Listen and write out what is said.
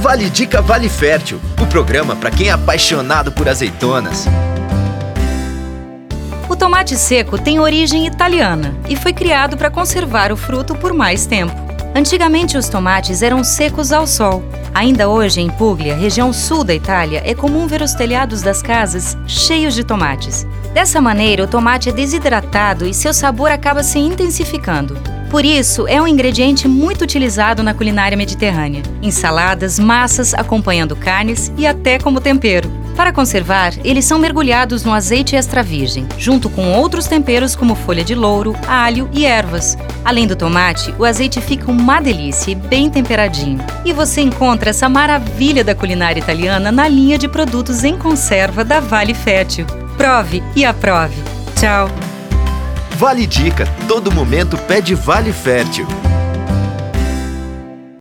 Vale Dica Vale Fértil, o programa para quem é apaixonado por azeitonas. O tomate seco tem origem italiana e foi criado para conservar o fruto por mais tempo. Antigamente os tomates eram secos ao sol. Ainda hoje em Puglia, região sul da Itália, é comum ver os telhados das casas cheios de tomates. Dessa maneira, o tomate é desidratado e seu sabor acaba se intensificando. Por isso, é um ingrediente muito utilizado na culinária mediterrânea, em saladas, massas, acompanhando carnes e até como tempero. Para conservar, eles são mergulhados no azeite extra virgem, junto com outros temperos como folha de louro, alho e ervas. Além do tomate, o azeite fica uma delícia e bem temperadinho. E você encontra essa maravilha da culinária italiana na linha de produtos em conserva da Vale Fértil. Prove e aprove. Tchau! Vale Dica, todo momento pede Vale Fértil.